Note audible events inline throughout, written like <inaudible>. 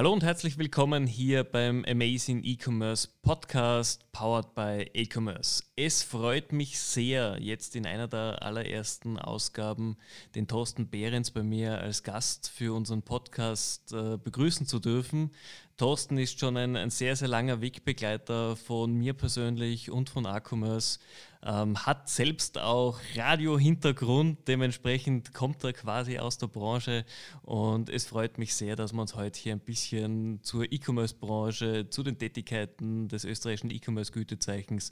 Hallo und herzlich willkommen hier beim Amazing E-Commerce Podcast powered by E-Commerce. Es freut mich sehr, jetzt in einer der allerersten Ausgaben den Thorsten Behrens bei mir als Gast für unseren Podcast äh, begrüßen zu dürfen. Thorsten ist schon ein, ein, sehr, sehr langer Wegbegleiter von mir persönlich und von A-Commerce. Ähm, hat selbst auch Radio-Hintergrund, dementsprechend kommt er quasi aus der Branche und es freut mich sehr, dass wir uns heute hier ein bisschen zur E-Commerce-Branche, zu den Tätigkeiten des österreichischen E-Commerce-Gütezeichens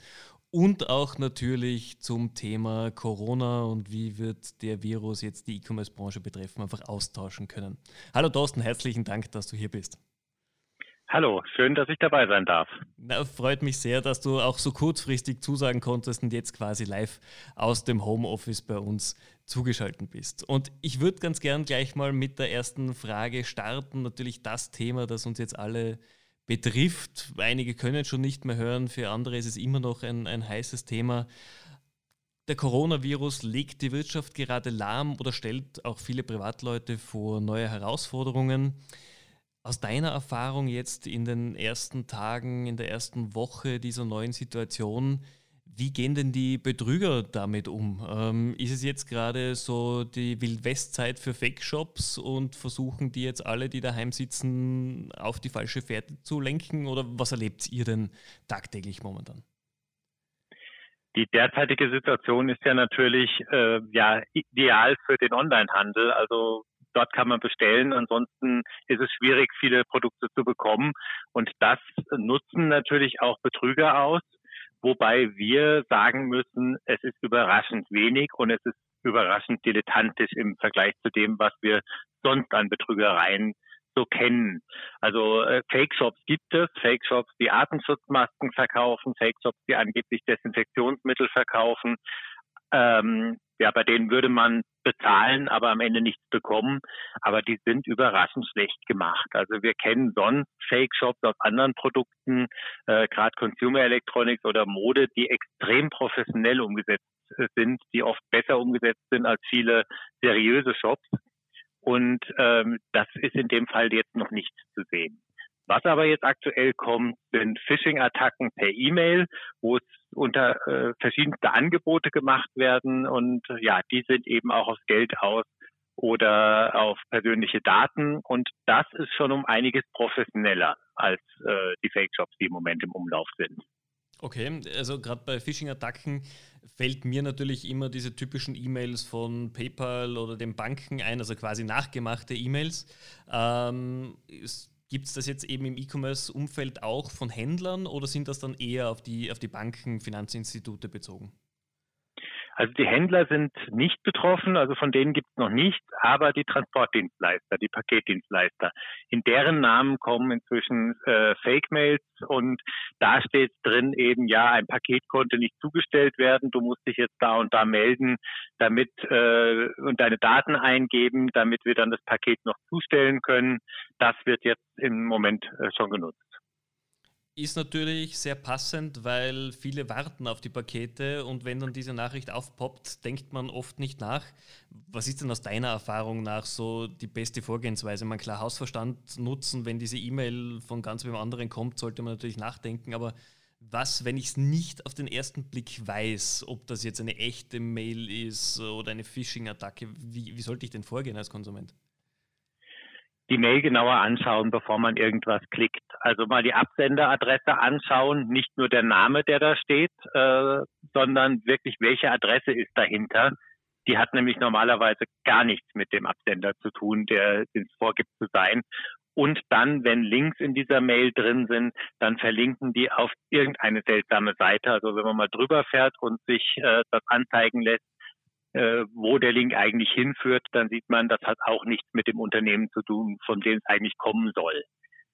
und auch natürlich zum Thema Corona und wie wird der Virus jetzt die E-Commerce-Branche betreffen, einfach austauschen können. Hallo Thorsten, herzlichen Dank, dass du hier bist. Hallo, schön, dass ich dabei sein darf. Na, freut mich sehr, dass du auch so kurzfristig zusagen konntest und jetzt quasi live aus dem Homeoffice bei uns zugeschaltet bist. Und ich würde ganz gern gleich mal mit der ersten Frage starten. Natürlich das Thema, das uns jetzt alle betrifft. Einige können schon nicht mehr hören, für andere ist es immer noch ein, ein heißes Thema. Der Coronavirus legt die Wirtschaft gerade lahm oder stellt auch viele Privatleute vor neue Herausforderungen. Aus deiner Erfahrung jetzt in den ersten Tagen, in der ersten Woche dieser neuen Situation, wie gehen denn die Betrüger damit um? Ähm, ist es jetzt gerade so die Wildwestzeit für Fake-Shops und versuchen die jetzt alle, die daheim sitzen, auf die falsche Fährte zu lenken? Oder was erlebt ihr denn tagtäglich momentan? Die derzeitige Situation ist ja natürlich äh, ja, ideal für den Onlinehandel. Also dort kann man bestellen. Ansonsten ist es schwierig, viele Produkte zu bekommen. Und das nutzen natürlich auch Betrüger aus, wobei wir sagen müssen, es ist überraschend wenig und es ist überraschend dilettantisch im Vergleich zu dem, was wir sonst an Betrügereien so kennen. Also äh, Fake-Shops gibt es, Fake-Shops, die Atemschutzmasken verkaufen, Fake-Shops, die angeblich Desinfektionsmittel verkaufen. Ähm, ja, bei denen würde man bezahlen, aber am Ende nichts bekommen. Aber die sind überraschend schlecht gemacht. Also wir kennen sonst Fake-Shops aus anderen Produkten, äh, gerade Consumer Electronics oder Mode, die extrem professionell umgesetzt sind, die oft besser umgesetzt sind als viele seriöse Shops. Und ähm, das ist in dem Fall jetzt noch nicht zu sehen. Was aber jetzt aktuell kommt, sind Phishing-Attacken per E-Mail, wo es unter äh, verschiedenste Angebote gemacht werden und ja, die sind eben auch aufs Geld aus oder auf persönliche Daten und das ist schon um einiges professioneller als äh, die Fake-Shops, die im Moment im Umlauf sind. Okay, also gerade bei Phishing-Attacken fällt mir natürlich immer diese typischen E-Mails von PayPal oder den Banken ein, also quasi nachgemachte E-Mails. Ähm, Gibt es das jetzt eben im E-Commerce-Umfeld auch von Händlern oder sind das dann eher auf die, auf die Banken, Finanzinstitute bezogen? Also die Händler sind nicht betroffen, also von denen gibt es noch nichts, aber die Transportdienstleister, die Paketdienstleister, in deren Namen kommen inzwischen äh, Fake-Mails und da steht drin eben, ja, ein Paket konnte nicht zugestellt werden, du musst dich jetzt da und da melden, damit äh, und deine Daten eingeben, damit wir dann das Paket noch zustellen können. Das wird jetzt im Moment äh, schon genutzt ist natürlich sehr passend, weil viele warten auf die Pakete und wenn dann diese Nachricht aufpoppt, denkt man oft nicht nach. Was ist denn aus deiner Erfahrung nach so die beste Vorgehensweise? Man klar Hausverstand nutzen, wenn diese E-Mail von ganz wem anderen kommt, sollte man natürlich nachdenken, aber was, wenn ich es nicht auf den ersten Blick weiß, ob das jetzt eine echte Mail ist oder eine Phishing-Attacke, wie, wie sollte ich denn vorgehen als Konsument? Die Mail genauer anschauen, bevor man irgendwas klickt. Also mal die Absenderadresse anschauen, nicht nur der Name, der da steht, äh, sondern wirklich, welche Adresse ist dahinter. Die hat nämlich normalerweise gar nichts mit dem Absender zu tun, der es vorgibt zu sein. Und dann, wenn Links in dieser Mail drin sind, dann verlinken die auf irgendeine seltsame Seite. Also wenn man mal drüber fährt und sich äh, das anzeigen lässt, äh, wo der Link eigentlich hinführt, dann sieht man, das hat auch nichts mit dem Unternehmen zu tun, von dem es eigentlich kommen soll.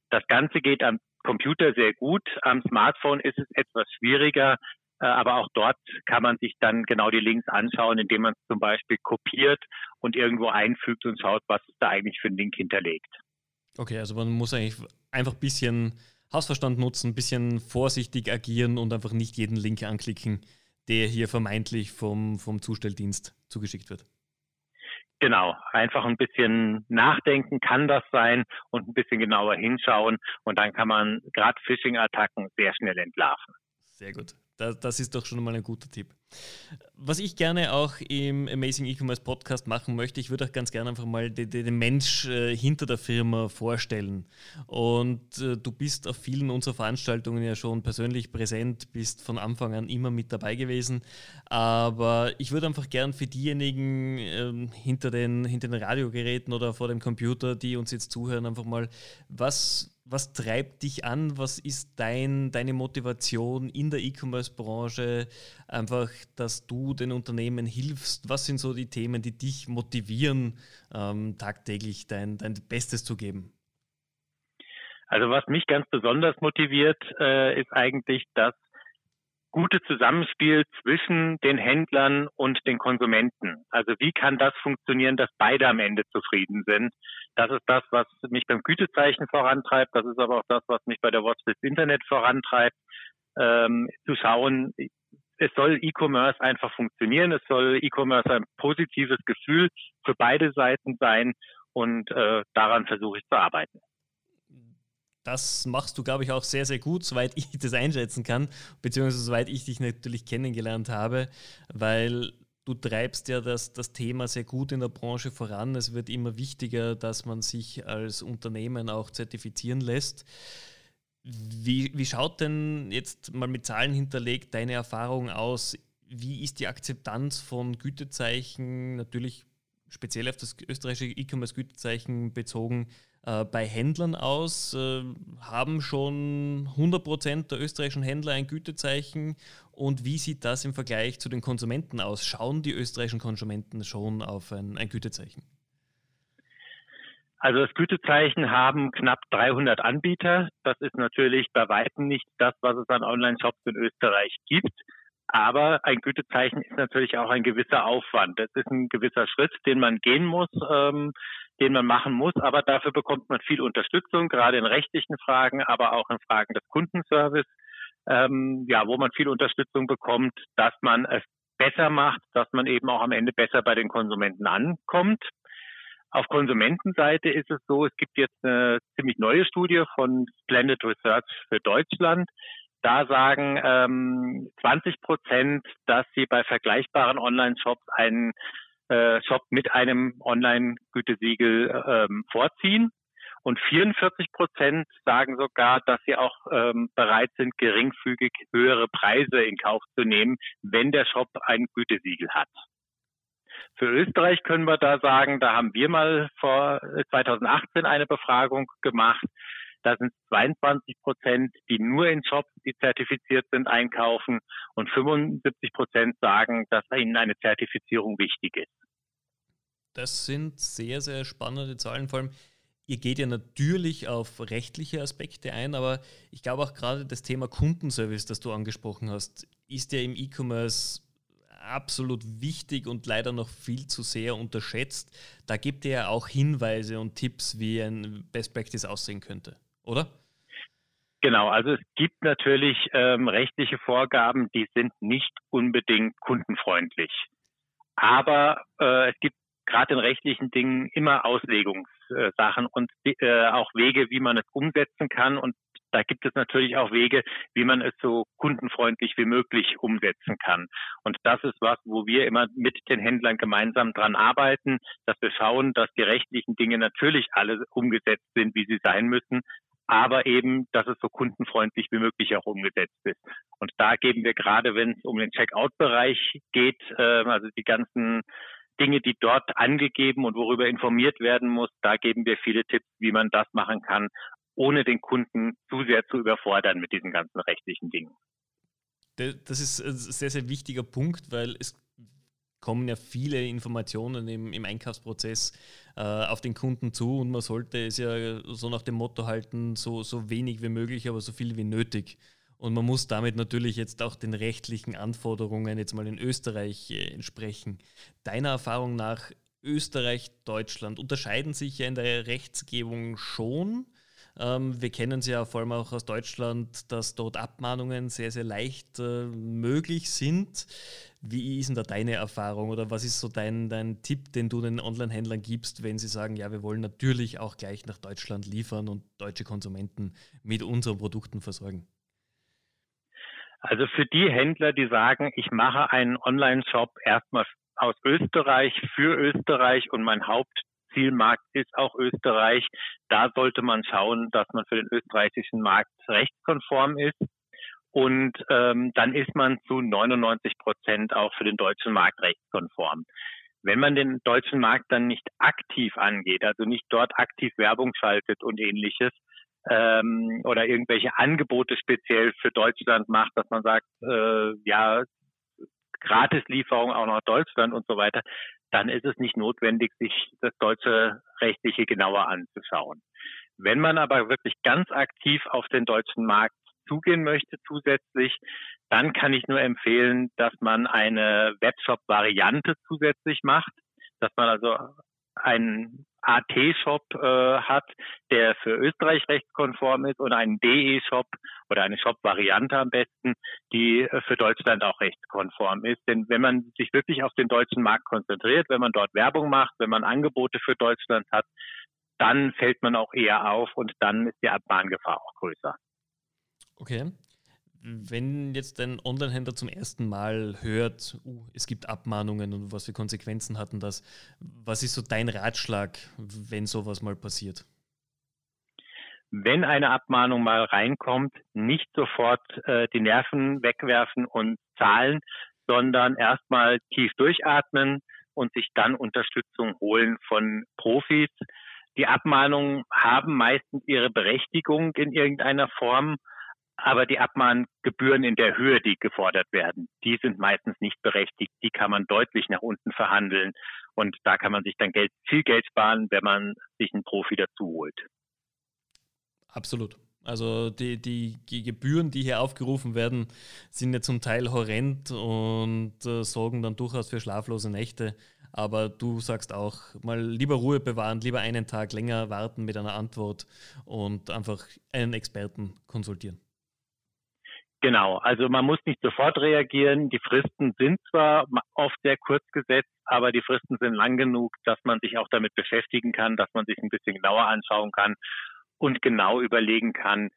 Das Ganze geht am Computer sehr gut. Am Smartphone ist es etwas schwieriger, äh, aber auch dort kann man sich dann genau die Links anschauen, indem man zum Beispiel kopiert und irgendwo einfügt und schaut, was ist da eigentlich für ein Link hinterlegt. Okay, also man muss eigentlich einfach ein bisschen Hausverstand nutzen, ein bisschen vorsichtig agieren und einfach nicht jeden Link anklicken, der hier vermeintlich vom, vom Zustelldienst zugeschickt wird. Genau, einfach ein bisschen nachdenken, kann das sein und ein bisschen genauer hinschauen und dann kann man gerade Phishing-Attacken sehr schnell entlarven. Sehr gut. Das, das ist doch schon mal ein guter Tipp. Was ich gerne auch im Amazing E-Commerce Podcast machen möchte, ich würde auch ganz gerne einfach mal den, den Mensch äh, hinter der Firma vorstellen. Und äh, du bist auf vielen unserer Veranstaltungen ja schon persönlich präsent, bist von Anfang an immer mit dabei gewesen. Aber ich würde einfach gern für diejenigen äh, hinter, den, hinter den Radiogeräten oder vor dem Computer, die uns jetzt zuhören, einfach mal, was was treibt dich an? Was ist dein, deine Motivation in der E-Commerce-Branche? Einfach, dass du den Unternehmen hilfst. Was sind so die Themen, die dich motivieren, ähm, tagtäglich dein, dein Bestes zu geben? Also was mich ganz besonders motiviert, äh, ist eigentlich das gute Zusammenspiel zwischen den Händlern und den Konsumenten. Also wie kann das funktionieren, dass beide am Ende zufrieden sind? Das ist das, was mich beim Gütezeichen vorantreibt. Das ist aber auch das, was mich bei der Watchlist Internet vorantreibt. Ähm, zu schauen, es soll E-Commerce einfach funktionieren. Es soll E-Commerce ein positives Gefühl für beide Seiten sein. Und äh, daran versuche ich zu arbeiten. Das machst du, glaube ich, auch sehr, sehr gut, soweit ich <laughs> das einschätzen kann, beziehungsweise soweit ich dich natürlich kennengelernt habe, weil du treibst ja das, das Thema sehr gut in der Branche voran. Es wird immer wichtiger, dass man sich als Unternehmen auch zertifizieren lässt. Wie, wie schaut denn jetzt mal mit Zahlen hinterlegt deine Erfahrung aus? Wie ist die Akzeptanz von Gütezeichen, natürlich speziell auf das österreichische E-Commerce-Gütezeichen bezogen, äh, bei Händlern aus? Äh, haben schon 100% der österreichischen Händler ein Gütezeichen? Und wie sieht das im Vergleich zu den Konsumenten aus? Schauen die österreichischen Konsumenten schon auf ein, ein Gütezeichen? Also das Gütezeichen haben knapp 300 Anbieter. Das ist natürlich bei weitem nicht das, was es an Online-Shops in Österreich gibt. Aber ein Gütezeichen ist natürlich auch ein gewisser Aufwand. Das ist ein gewisser Schritt, den man gehen muss. Ähm, den man machen muss. Aber dafür bekommt man viel Unterstützung, gerade in rechtlichen Fragen, aber auch in Fragen des Kundenservice, ähm, ja, wo man viel Unterstützung bekommt, dass man es besser macht, dass man eben auch am Ende besser bei den Konsumenten ankommt. Auf Konsumentenseite ist es so, es gibt jetzt eine ziemlich neue Studie von Splendid Research für Deutschland. Da sagen ähm, 20 Prozent, dass sie bei vergleichbaren Online-Shops einen äh, Shop mit einem Online-Gütesiegel ähm, vorziehen. Und 44 Prozent sagen sogar, dass sie auch ähm, bereit sind, geringfügig höhere Preise in Kauf zu nehmen, wenn der Shop ein Gütesiegel hat. Für Österreich können wir da sagen, da haben wir mal vor 2018 eine Befragung gemacht. Da sind 22 Prozent, die nur in Shops, die zertifiziert sind, einkaufen und 75 Prozent sagen, dass ihnen eine Zertifizierung wichtig ist. Das sind sehr, sehr spannende Zahlen. Vor allem, ihr geht ja natürlich auf rechtliche Aspekte ein, aber ich glaube auch gerade das Thema Kundenservice, das du angesprochen hast, ist ja im E-Commerce absolut wichtig und leider noch viel zu sehr unterschätzt. Da gibt ihr ja auch Hinweise und Tipps, wie ein Best Practice aussehen könnte oder? Genau, also es gibt natürlich ähm, rechtliche Vorgaben, die sind nicht unbedingt kundenfreundlich. Aber äh, es gibt gerade in rechtlichen Dingen immer Auslegungssachen und äh, auch Wege, wie man es umsetzen kann. Und da gibt es natürlich auch Wege, wie man es so kundenfreundlich wie möglich umsetzen kann. Und das ist was, wo wir immer mit den Händlern gemeinsam dran arbeiten, dass wir schauen, dass die rechtlichen Dinge natürlich alle umgesetzt sind, wie sie sein müssen, aber eben, dass es so kundenfreundlich wie möglich auch umgesetzt ist. Und da geben wir gerade, wenn es um den Checkout-Bereich geht, äh, also die ganzen Dinge, die dort angegeben und worüber informiert werden muss, da geben wir viele Tipps, wie man das machen kann, ohne den Kunden zu sehr zu überfordern mit diesen ganzen rechtlichen Dingen. Das ist ein sehr, sehr wichtiger Punkt, weil es kommen ja viele Informationen im, im Einkaufsprozess äh, auf den Kunden zu und man sollte es ja so nach dem Motto halten, so, so wenig wie möglich, aber so viel wie nötig. Und man muss damit natürlich jetzt auch den rechtlichen Anforderungen jetzt mal in Österreich äh, entsprechen. Deiner Erfahrung nach Österreich, Deutschland unterscheiden sich ja in der Rechtsgebung schon. Ähm, wir kennen es ja vor allem auch aus Deutschland, dass dort Abmahnungen sehr, sehr leicht äh, möglich sind. Wie ist denn da deine Erfahrung oder was ist so dein, dein Tipp, den du den Online-Händlern gibst, wenn sie sagen, ja, wir wollen natürlich auch gleich nach Deutschland liefern und deutsche Konsumenten mit unseren Produkten versorgen? Also für die Händler, die sagen, ich mache einen Online-Shop erstmal aus Österreich für Österreich und mein Hauptzielmarkt ist auch Österreich, da sollte man schauen, dass man für den österreichischen Markt rechtskonform ist. Und ähm, dann ist man zu 99 Prozent auch für den deutschen Markt rechtskonform. Wenn man den deutschen Markt dann nicht aktiv angeht, also nicht dort aktiv Werbung schaltet und ähnliches, ähm, oder irgendwelche Angebote speziell für Deutschland macht, dass man sagt, äh, ja, Gratislieferung auch nach Deutschland und so weiter, dann ist es nicht notwendig, sich das deutsche rechtliche genauer anzuschauen. Wenn man aber wirklich ganz aktiv auf den deutschen Markt zugehen möchte zusätzlich, dann kann ich nur empfehlen, dass man eine Webshop-Variante zusätzlich macht, dass man also einen AT-Shop äh, hat, der für Österreich rechtskonform ist und einen DE-Shop oder eine Shop-Variante am besten, die äh, für Deutschland auch rechtskonform ist. Denn wenn man sich wirklich auf den deutschen Markt konzentriert, wenn man dort Werbung macht, wenn man Angebote für Deutschland hat, dann fällt man auch eher auf und dann ist die Abmahngefahr auch größer. Okay. Wenn jetzt ein Online-Händler zum ersten Mal hört, uh, es gibt Abmahnungen und was für Konsequenzen hatten das, was ist so dein Ratschlag, wenn sowas mal passiert? Wenn eine Abmahnung mal reinkommt, nicht sofort äh, die Nerven wegwerfen und zahlen, sondern erstmal tief durchatmen und sich dann Unterstützung holen von Profis. Die Abmahnungen haben meistens ihre Berechtigung in irgendeiner Form aber die Abmahngebühren in der Höhe, die gefordert werden, die sind meistens nicht berechtigt. Die kann man deutlich nach unten verhandeln. Und da kann man sich dann Geld, viel Geld sparen, wenn man sich einen Profi dazu holt. Absolut. Also die, die, Gebühren, die hier aufgerufen werden, sind ja zum Teil horrend und äh, sorgen dann durchaus für schlaflose Nächte. Aber du sagst auch, mal lieber Ruhe bewahren, lieber einen Tag länger warten mit einer Antwort und einfach einen Experten konsultieren. Genau, also man muss nicht sofort reagieren. Die Fristen sind zwar oft sehr kurz gesetzt, aber die Fristen sind lang genug, dass man sich auch damit beschäftigen kann, dass man sich ein bisschen genauer anschauen kann und genau überlegen kann,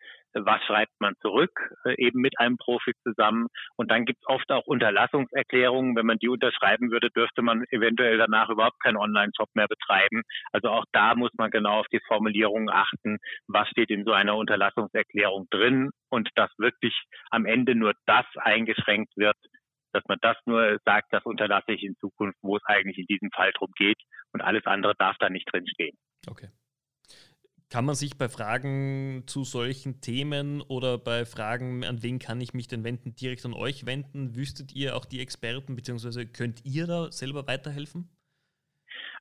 was schreibt man zurück, äh, eben mit einem Profi zusammen. Und dann gibt es oft auch Unterlassungserklärungen. Wenn man die unterschreiben würde, dürfte man eventuell danach überhaupt keinen Online-Shop mehr betreiben. Also auch da muss man genau auf die Formulierungen achten, was steht in so einer Unterlassungserklärung drin und dass wirklich am Ende nur das eingeschränkt wird, dass man das nur sagt, das unterlasse ich in Zukunft, wo es eigentlich in diesem Fall drum geht und alles andere darf da nicht drinstehen. Okay. Kann man sich bei Fragen zu solchen Themen oder bei Fragen, an wen kann ich mich denn wenden, direkt an euch wenden? Wüsstet ihr auch die Experten, beziehungsweise könnt ihr da selber weiterhelfen?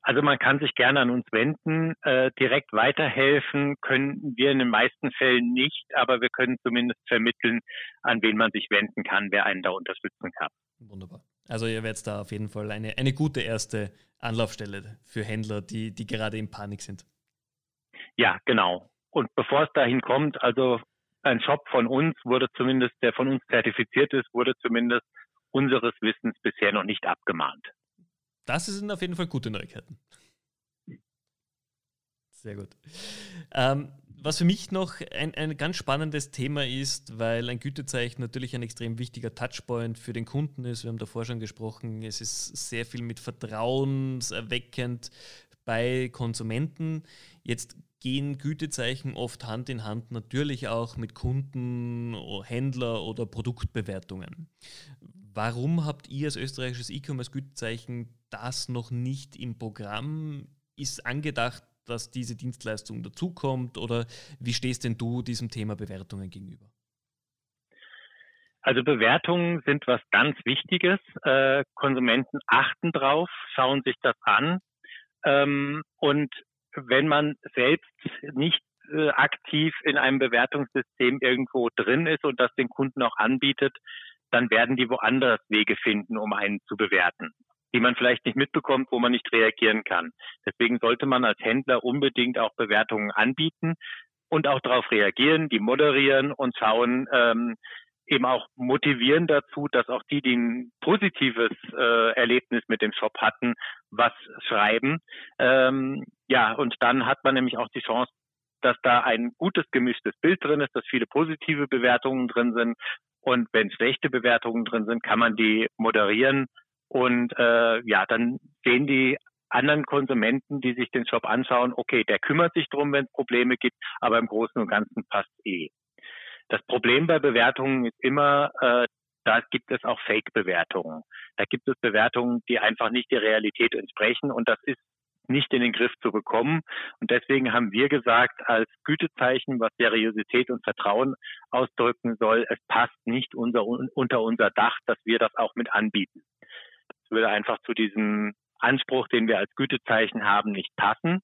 Also man kann sich gerne an uns wenden. Äh, direkt weiterhelfen können wir in den meisten Fällen nicht, aber wir können zumindest vermitteln, an wen man sich wenden kann, wer einen da unterstützen kann. Wunderbar. Also ihr werdet da auf jeden Fall eine, eine gute erste Anlaufstelle für Händler, die, die gerade in Panik sind. Ja, genau. Und bevor es dahin kommt, also ein Shop von uns wurde zumindest, der von uns zertifiziert ist, wurde zumindest unseres Wissens bisher noch nicht abgemahnt. Das sind auf jeden Fall gute Neuigkeiten. Sehr gut. Ähm, was für mich noch ein, ein ganz spannendes Thema ist, weil ein Gütezeichen natürlich ein extrem wichtiger Touchpoint für den Kunden ist. Wir haben davor schon gesprochen, es ist sehr viel mit vertrauenserweckend bei Konsumenten. Jetzt gehen Gütezeichen oft Hand in Hand natürlich auch mit Kunden, Händler oder Produktbewertungen. Warum habt ihr als österreichisches E-Commerce-Gütezeichen das noch nicht im Programm? Ist angedacht, dass diese Dienstleistung dazukommt oder wie stehst denn du diesem Thema Bewertungen gegenüber? Also Bewertungen sind was ganz Wichtiges. Äh, Konsumenten achten drauf, schauen sich das an. Ähm, und wenn man selbst nicht äh, aktiv in einem Bewertungssystem irgendwo drin ist und das den Kunden auch anbietet, dann werden die woanders Wege finden, um einen zu bewerten, die man vielleicht nicht mitbekommt, wo man nicht reagieren kann. Deswegen sollte man als Händler unbedingt auch Bewertungen anbieten. und auch darauf reagieren, die moderieren und schauen, ähm, eben auch motivieren dazu, dass auch die, die ein positives äh, Erlebnis mit dem Shop hatten, was schreiben. Ähm, ja, und dann hat man nämlich auch die Chance, dass da ein gutes gemischtes Bild drin ist, dass viele positive Bewertungen drin sind. Und wenn schlechte Bewertungen drin sind, kann man die moderieren. Und äh, ja, dann sehen die anderen Konsumenten, die sich den Shop anschauen, okay, der kümmert sich drum, wenn es Probleme gibt, aber im Großen und Ganzen passt eh. Das Problem bei Bewertungen ist immer, äh, da gibt es auch Fake-Bewertungen. Da gibt es Bewertungen, die einfach nicht der Realität entsprechen und das ist nicht in den Griff zu bekommen. Und deswegen haben wir gesagt, als Gütezeichen, was Seriosität und Vertrauen ausdrücken soll, es passt nicht unser, unter unser Dach, dass wir das auch mit anbieten. Das würde einfach zu diesem Anspruch, den wir als Gütezeichen haben, nicht passen.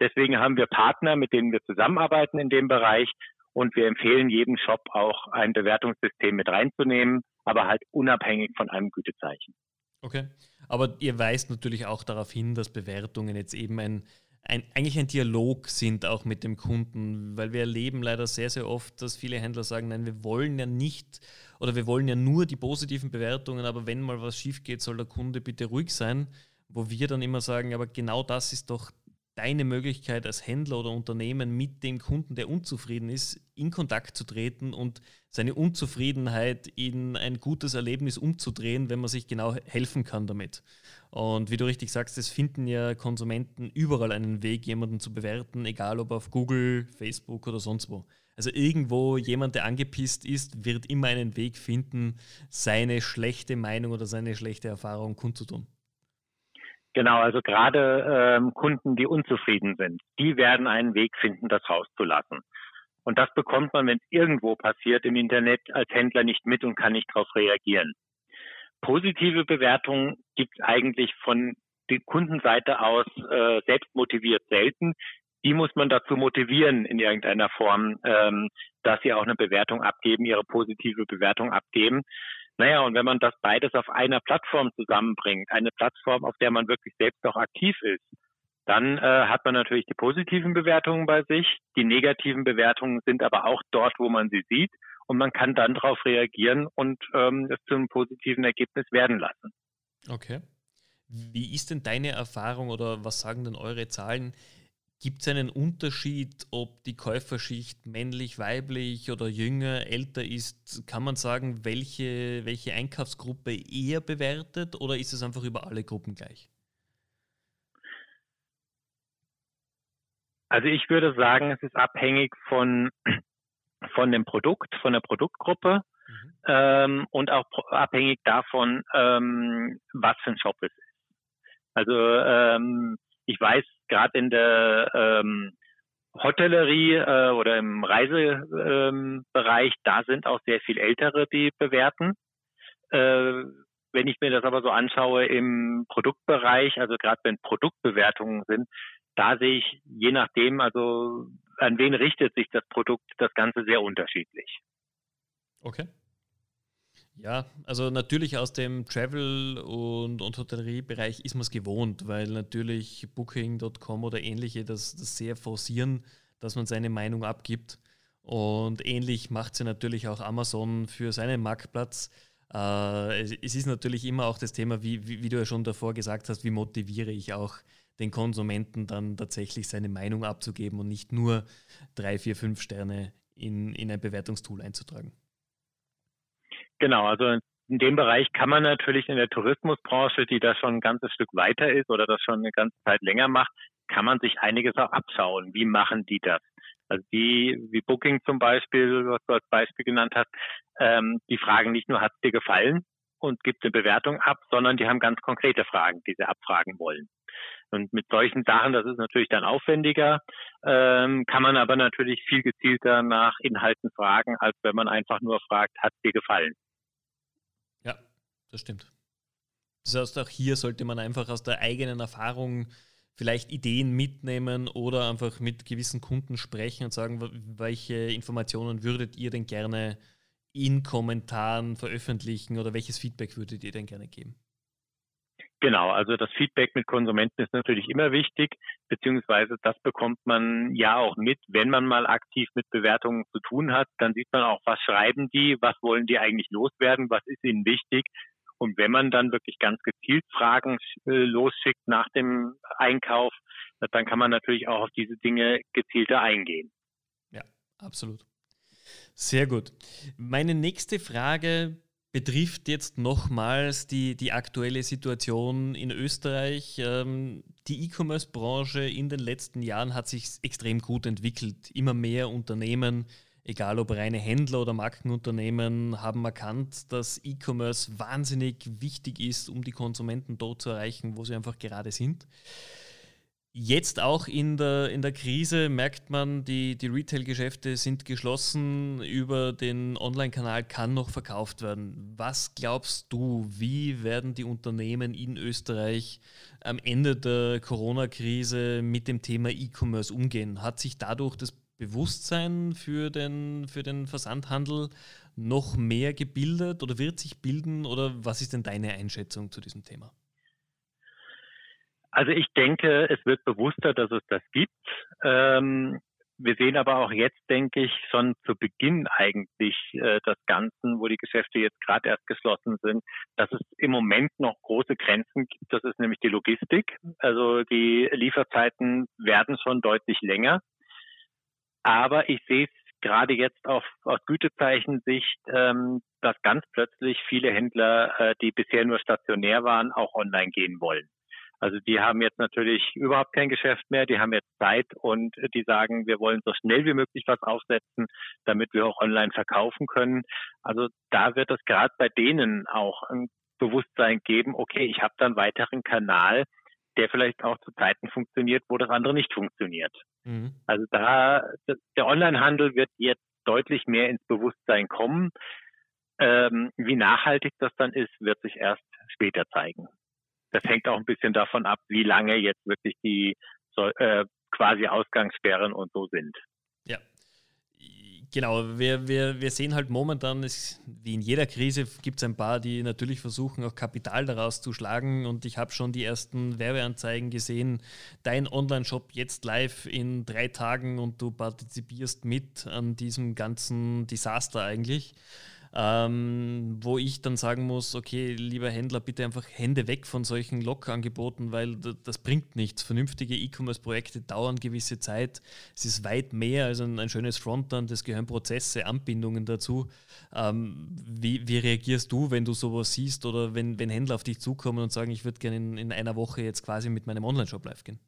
Deswegen haben wir Partner, mit denen wir zusammenarbeiten in dem Bereich und wir empfehlen jedem Shop auch ein Bewertungssystem mit reinzunehmen, aber halt unabhängig von einem Gütezeichen. Okay, aber ihr weist natürlich auch darauf hin, dass Bewertungen jetzt eben ein, ein, eigentlich ein Dialog sind auch mit dem Kunden, weil wir erleben leider sehr, sehr oft, dass viele Händler sagen, nein, wir wollen ja nicht oder wir wollen ja nur die positiven Bewertungen, aber wenn mal was schief geht, soll der Kunde bitte ruhig sein, wo wir dann immer sagen, aber genau das ist doch deine Möglichkeit als Händler oder Unternehmen mit dem Kunden, der unzufrieden ist, in Kontakt zu treten und seine Unzufriedenheit in ein gutes Erlebnis umzudrehen, wenn man sich genau helfen kann damit. Und wie du richtig sagst, es finden ja Konsumenten überall einen Weg, jemanden zu bewerten, egal ob auf Google, Facebook oder sonst wo. Also irgendwo jemand, der angepisst ist, wird immer einen Weg finden, seine schlechte Meinung oder seine schlechte Erfahrung kundzutun. Genau, also gerade ähm, Kunden, die unzufrieden sind, die werden einen Weg finden, das rauszulassen. Und das bekommt man, wenn es irgendwo passiert im Internet, als Händler nicht mit und kann nicht darauf reagieren. Positive Bewertungen gibt es eigentlich von der Kundenseite aus äh, selbst motiviert selten. Die muss man dazu motivieren in irgendeiner Form, ähm, dass sie auch eine Bewertung abgeben, ihre positive Bewertung abgeben. Naja, und wenn man das beides auf einer Plattform zusammenbringt, eine Plattform, auf der man wirklich selbst auch aktiv ist, dann äh, hat man natürlich die positiven Bewertungen bei sich. Die negativen Bewertungen sind aber auch dort, wo man sie sieht. Und man kann dann darauf reagieren und ähm, es zu einem positiven Ergebnis werden lassen. Okay. Wie ist denn deine Erfahrung oder was sagen denn eure Zahlen? Gibt es einen Unterschied, ob die Käuferschicht männlich, weiblich oder jünger, älter ist? Kann man sagen, welche, welche Einkaufsgruppe eher bewertet oder ist es einfach über alle Gruppen gleich? Also ich würde sagen, es ist abhängig von, von dem Produkt, von der Produktgruppe mhm. ähm, und auch abhängig davon, ähm, was für ein Shop es ist. Also ähm, ich weiß, gerade in der ähm, Hotellerie äh, oder im Reisebereich, ähm, da sind auch sehr viel Ältere, die bewerten. Äh, wenn ich mir das aber so anschaue im Produktbereich, also gerade wenn Produktbewertungen sind, da sehe ich je nachdem, also an wen richtet sich das Produkt, das Ganze sehr unterschiedlich. Okay. Ja, also natürlich aus dem Travel- und, und Hotelleriebereich ist man es gewohnt, weil natürlich Booking.com oder ähnliche das, das sehr forcieren, dass man seine Meinung abgibt. Und ähnlich macht sie natürlich auch Amazon für seinen Marktplatz. Äh, es, es, ist natürlich immer auch das Thema, wie, wie, wie, du ja schon davor gesagt hast, wie motiviere ich auch den Konsumenten dann tatsächlich seine Meinung abzugeben und nicht nur drei, vier, fünf Sterne in, in ein Bewertungstool einzutragen. Genau, also in dem Bereich kann man natürlich in der Tourismusbranche, die da schon ein ganzes Stück weiter ist oder das schon eine ganze Zeit länger macht, kann man sich einiges auch abschauen. Wie machen die das? Also die, wie Booking zum Beispiel, was du als Beispiel genannt hast, ähm, die fragen nicht nur, hat dir gefallen und gibt eine Bewertung ab, sondern die haben ganz konkrete Fragen, die sie abfragen wollen. Und mit solchen Sachen, das ist natürlich dann aufwendiger, ähm, kann man aber natürlich viel gezielter nach Inhalten fragen, als wenn man einfach nur fragt, hat dir gefallen? Das stimmt. Das heißt, auch hier sollte man einfach aus der eigenen Erfahrung vielleicht Ideen mitnehmen oder einfach mit gewissen Kunden sprechen und sagen, welche Informationen würdet ihr denn gerne in Kommentaren veröffentlichen oder welches Feedback würdet ihr denn gerne geben? Genau, also das Feedback mit Konsumenten ist natürlich immer wichtig, beziehungsweise das bekommt man ja auch mit, wenn man mal aktiv mit Bewertungen zu tun hat, dann sieht man auch, was schreiben die, was wollen die eigentlich loswerden, was ist ihnen wichtig. Und wenn man dann wirklich ganz gezielt Fragen äh, losschickt nach dem Einkauf, dann kann man natürlich auch auf diese Dinge gezielter eingehen. Ja, absolut. Sehr gut. Meine nächste Frage betrifft jetzt nochmals die, die aktuelle Situation in Österreich. Ähm, die E-Commerce-Branche in den letzten Jahren hat sich extrem gut entwickelt. Immer mehr Unternehmen, egal ob reine Händler oder Markenunternehmen, haben erkannt, dass E-Commerce wahnsinnig wichtig ist, um die Konsumenten dort zu erreichen, wo sie einfach gerade sind. Jetzt auch in der, in der Krise merkt man, die, die Retail-Geschäfte sind geschlossen, über den Online-Kanal kann noch verkauft werden. Was glaubst du, wie werden die Unternehmen in Österreich am Ende der Corona-Krise mit dem Thema E-Commerce umgehen? Hat sich dadurch das Bewusstsein für den, für den Versandhandel noch mehr gebildet oder wird sich bilden? Oder was ist denn deine Einschätzung zu diesem Thema? Also ich denke, es wird bewusster, dass es das gibt. Ähm, wir sehen aber auch jetzt, denke ich, schon zu Beginn eigentlich äh, des Ganzen, wo die Geschäfte jetzt gerade erst geschlossen sind, dass es im Moment noch große Grenzen gibt. Das ist nämlich die Logistik. Also die Lieferzeiten werden schon deutlich länger. Aber ich sehe es gerade jetzt auf, aus Gütezeichen-Sicht, ähm, dass ganz plötzlich viele Händler, äh, die bisher nur stationär waren, auch online gehen wollen. Also die haben jetzt natürlich überhaupt kein Geschäft mehr, die haben jetzt Zeit und die sagen, wir wollen so schnell wie möglich was aufsetzen, damit wir auch online verkaufen können. Also da wird es gerade bei denen auch ein Bewusstsein geben, okay, ich habe dann weiteren Kanal, der vielleicht auch zu Zeiten funktioniert, wo das andere nicht funktioniert. Mhm. Also da, der Onlinehandel wird jetzt deutlich mehr ins Bewusstsein kommen. Ähm, wie nachhaltig das dann ist, wird sich erst später zeigen das hängt auch ein bisschen davon ab, wie lange jetzt wirklich die äh, quasi Ausgangssperren und so sind. Ja. Genau, wir, wir, wir sehen halt momentan, es, wie in jeder Krise gibt es ein paar, die natürlich versuchen, auch Kapital daraus zu schlagen. Und ich habe schon die ersten Werbeanzeigen gesehen. Dein Online-Shop jetzt live in drei Tagen und du partizipierst mit an diesem ganzen Desaster eigentlich ähm, wo ich dann sagen muss, okay, lieber Händler, bitte einfach Hände weg von solchen Log-Angeboten, weil das bringt nichts. Vernünftige E-Commerce-Projekte dauern gewisse Zeit. Es ist weit mehr als ein, ein schönes Frontend, es gehören Prozesse, Anbindungen dazu. Ähm, wie, wie, reagierst du, wenn du sowas siehst oder wenn, wenn Händler auf dich zukommen und sagen, ich würde gerne in, in einer Woche jetzt quasi mit meinem Online-Shop live gehen?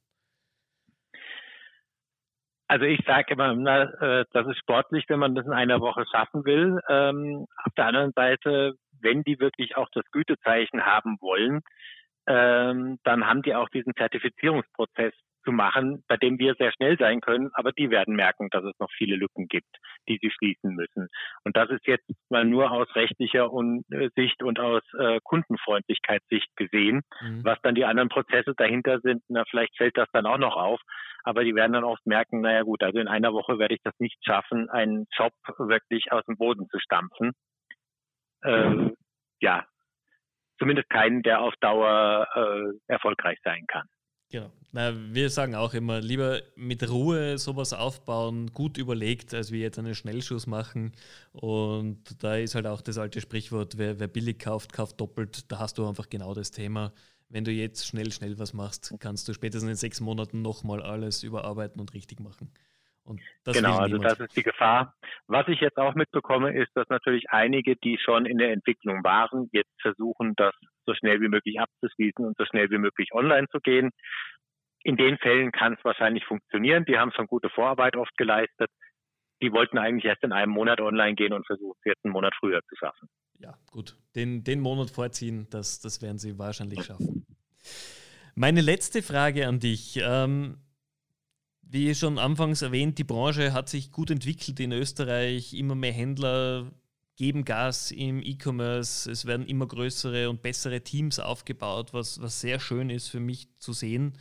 Also ich sage immer, na, äh, das ist sportlich, wenn man das in einer Woche schaffen will. Ähm, auf der anderen Seite, wenn die wirklich auch das Gütezeichen haben wollen, ähm, dann haben die auch diesen Zertifizierungsprozess zu machen, bei dem wir sehr schnell sein können, aber die werden merken, dass es noch viele Lücken gibt, die sie schließen müssen. Und das ist jetzt mal nur aus rechtlicher Sicht und aus äh, Kundenfreundlichkeitssicht gesehen. Mhm. Was dann die anderen Prozesse dahinter sind, na, vielleicht fällt das dann auch noch auf. Aber die werden dann oft merken, naja gut, also in einer Woche werde ich das nicht schaffen, einen Job wirklich aus dem Boden zu stampfen. Ähm, ja, zumindest keinen, der auf Dauer äh, erfolgreich sein kann. Genau. Na, wir sagen auch immer, lieber mit Ruhe sowas aufbauen, gut überlegt, als wir jetzt einen Schnellschuss machen. Und da ist halt auch das alte Sprichwort, wer, wer billig kauft, kauft doppelt. Da hast du einfach genau das Thema. Wenn du jetzt schnell, schnell was machst, kannst du spätestens in sechs Monaten nochmal alles überarbeiten und richtig machen. genau, also das ist die Gefahr. Was ich jetzt auch mitbekomme, ist, dass natürlich einige, die schon in der Entwicklung waren, jetzt versuchen, das so schnell wie möglich abzuschließen und so schnell wie möglich online zu gehen. In den Fällen kann es wahrscheinlich funktionieren. Die haben schon gute Vorarbeit oft geleistet. Die wollten eigentlich erst in einem Monat online gehen und versuchen es jetzt einen Monat früher zu schaffen. Ja, gut. Den, den Monat vorziehen, das, das werden sie wahrscheinlich schaffen. Meine letzte Frage an dich. Ähm, wie schon anfangs erwähnt, die Branche hat sich gut entwickelt in Österreich. Immer mehr Händler geben Gas im E-Commerce. Es werden immer größere und bessere Teams aufgebaut, was, was sehr schön ist für mich zu sehen.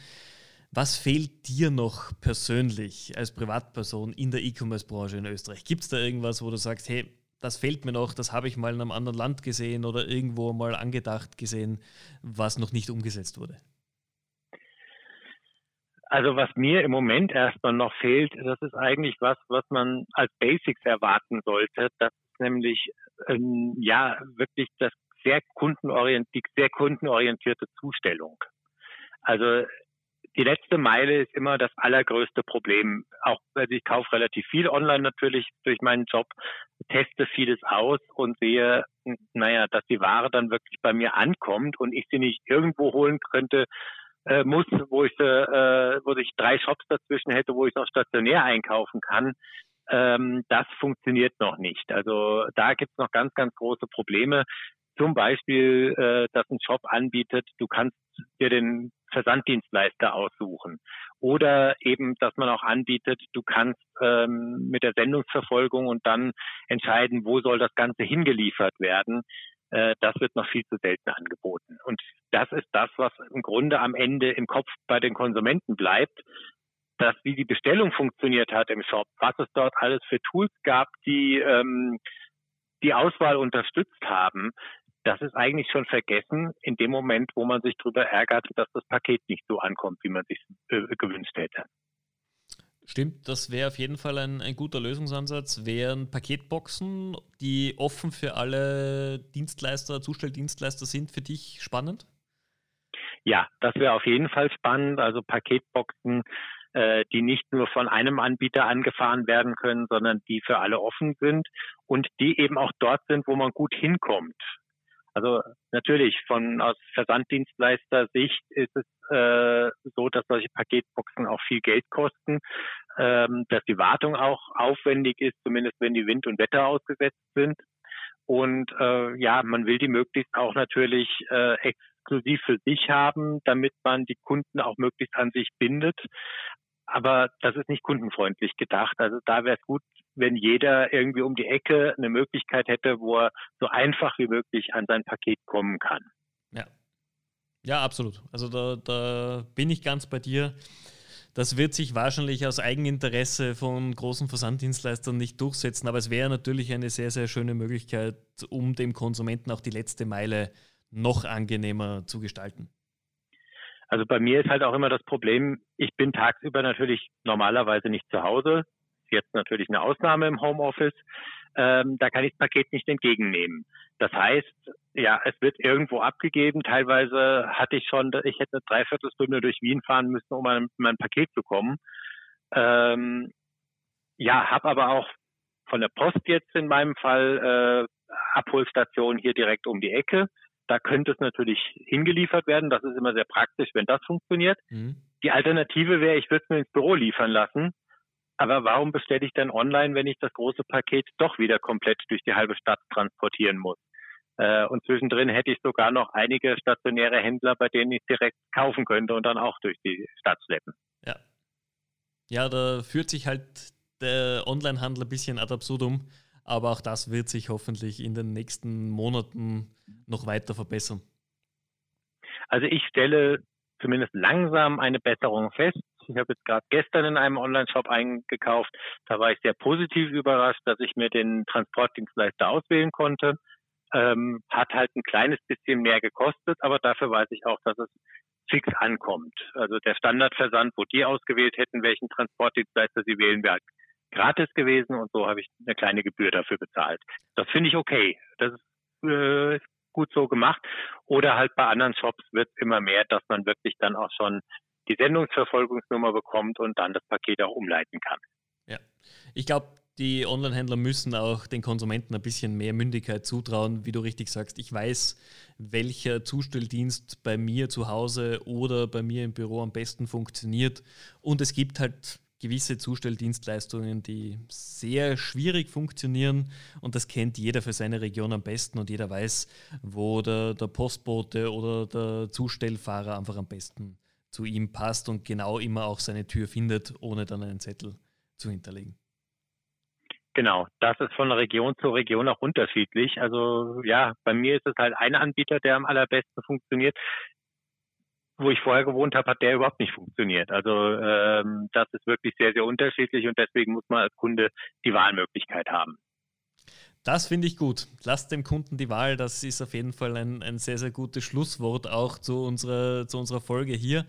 Was fehlt dir noch persönlich als Privatperson in der E-Commerce-Branche in Österreich? Gibt es da irgendwas, wo du sagst, hey, das fehlt mir noch, das habe ich mal in einem anderen Land gesehen oder irgendwo mal angedacht gesehen, was noch nicht umgesetzt wurde? Also was mir im Moment erstmal noch fehlt, das ist eigentlich was, was man als Basics erwarten sollte. Das ist nämlich ähm, ja wirklich das sehr kundenorientierte, sehr kundenorientierte Zustellung. Also die letzte Meile ist immer das allergrößte Problem. Auch also ich kaufe relativ viel online natürlich durch meinen Job, teste vieles aus und sehe, naja, dass die Ware dann wirklich bei mir ankommt und ich sie nicht irgendwo holen könnte, äh, muss, wo ich, äh, wo ich drei Shops dazwischen hätte, wo ich auch stationär einkaufen kann. Ähm, das funktioniert noch nicht. Also da gibt es noch ganz, ganz große Probleme. Zum Beispiel, äh, dass ein Shop anbietet, du kannst dir den Versanddienstleister aussuchen. Oder eben, dass man auch anbietet, du kannst ähm, mit der Sendungsverfolgung und dann entscheiden, wo soll das Ganze hingeliefert werden. Äh, das wird noch viel zu selten angeboten. Und das ist das, was im Grunde am Ende im Kopf bei den Konsumenten bleibt, dass wie die Bestellung funktioniert hat im Shop, was es dort alles für Tools gab, die ähm, die Auswahl unterstützt haben, das ist eigentlich schon vergessen in dem Moment, wo man sich darüber ärgert, dass das Paket nicht so ankommt, wie man sich äh, gewünscht hätte. Stimmt, das wäre auf jeden Fall ein, ein guter Lösungsansatz. Wären Paketboxen, die offen für alle Dienstleister, Zustelldienstleister sind, für dich spannend? Ja, das wäre auf jeden Fall spannend. Also Paketboxen, äh, die nicht nur von einem Anbieter angefahren werden können, sondern die für alle offen sind und die eben auch dort sind, wo man gut hinkommt. Also natürlich von aus Versanddienstleister-Sicht ist es äh, so, dass solche Paketboxen auch viel Geld kosten, ähm, dass die Wartung auch aufwendig ist, zumindest wenn die Wind und Wetter ausgesetzt sind. Und äh, ja, man will die möglichst auch natürlich äh, exklusiv für sich haben, damit man die Kunden auch möglichst an sich bindet. Aber das ist nicht kundenfreundlich gedacht. Also da wäre es gut, wenn jeder irgendwie um die Ecke eine Möglichkeit hätte, wo er so einfach wie möglich an sein Paket kommen kann. Ja. Ja, absolut. Also da, da bin ich ganz bei dir. Das wird sich wahrscheinlich aus Eigeninteresse von großen Versanddienstleistern nicht durchsetzen, aber es wäre natürlich eine sehr, sehr schöne Möglichkeit, um dem Konsumenten auch die letzte Meile noch angenehmer zu gestalten. Also bei mir ist halt auch immer das Problem, ich bin tagsüber natürlich normalerweise nicht zu Hause jetzt natürlich eine Ausnahme im Homeoffice. Ähm, da kann ich das Paket nicht entgegennehmen. Das heißt, ja, es wird irgendwo abgegeben. Teilweise hatte ich schon, ich hätte eine Dreiviertelstunde durch Wien fahren müssen, um an mein Paket zu kommen. Ähm, ja, habe aber auch von der Post jetzt in meinem Fall äh, Abholstation hier direkt um die Ecke. Da könnte es natürlich hingeliefert werden. Das ist immer sehr praktisch, wenn das funktioniert. Mhm. Die Alternative wäre, ich würde es mir ins Büro liefern lassen. Aber warum bestelle ich dann online, wenn ich das große Paket doch wieder komplett durch die halbe Stadt transportieren muss? Äh, und zwischendrin hätte ich sogar noch einige stationäre Händler, bei denen ich direkt kaufen könnte und dann auch durch die Stadt schleppen. Ja. Ja, da führt sich halt der Onlinehandel ein bisschen ad absurdum, aber auch das wird sich hoffentlich in den nächsten Monaten noch weiter verbessern. Also ich stelle zumindest langsam eine Besserung fest. Ich habe jetzt gerade gestern in einem Online-Shop eingekauft. Da war ich sehr positiv überrascht, dass ich mir den Transportdienstleister auswählen konnte. Ähm, hat halt ein kleines bisschen mehr gekostet, aber dafür weiß ich auch, dass es fix ankommt. Also der Standardversand, wo die ausgewählt hätten, welchen Transportdienstleister sie wählen, wäre halt gratis gewesen und so habe ich eine kleine Gebühr dafür bezahlt. Das finde ich okay. Das ist äh, gut so gemacht. Oder halt bei anderen Shops wird es immer mehr, dass man wirklich dann auch schon die Sendungsverfolgungsnummer bekommt und dann das Paket auch umleiten kann. Ja, ich glaube, die Online-Händler müssen auch den Konsumenten ein bisschen mehr Mündigkeit zutrauen, wie du richtig sagst. Ich weiß, welcher Zustelldienst bei mir zu Hause oder bei mir im Büro am besten funktioniert. Und es gibt halt gewisse Zustelldienstleistungen, die sehr schwierig funktionieren und das kennt jeder für seine Region am besten und jeder weiß, wo der, der Postbote oder der Zustellfahrer einfach am besten zu ihm passt und genau immer auch seine Tür findet, ohne dann einen Zettel zu hinterlegen. Genau, das ist von Region zu Region auch unterschiedlich. Also ja, bei mir ist es halt ein Anbieter, der am allerbesten funktioniert. Wo ich vorher gewohnt habe, hat der überhaupt nicht funktioniert. Also ähm, das ist wirklich sehr, sehr unterschiedlich und deswegen muss man als Kunde die Wahlmöglichkeit haben. Das finde ich gut. Lasst dem Kunden die Wahl. Das ist auf jeden Fall ein, ein sehr, sehr gutes Schlusswort auch zu unserer, zu unserer Folge hier.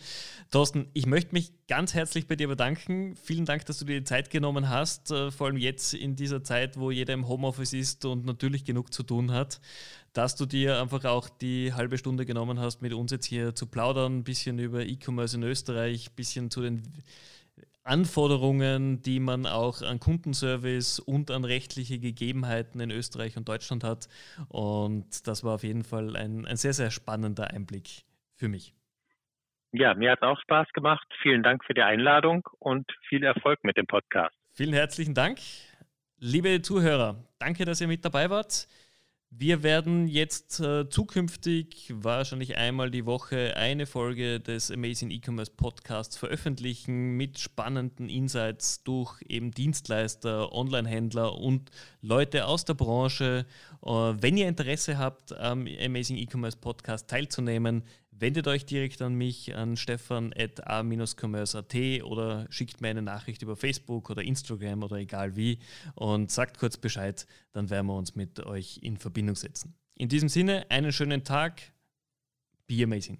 Thorsten, ich möchte mich ganz herzlich bei dir bedanken. Vielen Dank, dass du dir die Zeit genommen hast, äh, vor allem jetzt in dieser Zeit, wo jeder im Homeoffice ist und natürlich genug zu tun hat, dass du dir einfach auch die halbe Stunde genommen hast, mit uns jetzt hier zu plaudern, ein bisschen über E-Commerce in Österreich, ein bisschen zu den Anforderungen, die man auch an Kundenservice und an rechtliche Gegebenheiten in Österreich und Deutschland hat. Und das war auf jeden Fall ein, ein sehr, sehr spannender Einblick für mich. Ja, mir hat es auch Spaß gemacht. Vielen Dank für die Einladung und viel Erfolg mit dem Podcast. Vielen herzlichen Dank. Liebe Zuhörer, danke, dass ihr mit dabei wart. Wir werden jetzt äh, zukünftig wahrscheinlich einmal die Woche eine Folge des Amazing E-Commerce Podcasts veröffentlichen mit spannenden Insights durch eben Dienstleister, Online-Händler und Leute aus der Branche. Äh, wenn ihr Interesse habt, am Amazing E-Commerce Podcast teilzunehmen, wendet euch direkt an mich, an stefan at a-commerce.at oder schickt mir eine Nachricht über Facebook oder Instagram oder egal wie und sagt kurz Bescheid, dann werden wir uns mit euch in Verbindung setzen. In diesem Sinne, einen schönen Tag. Be amazing.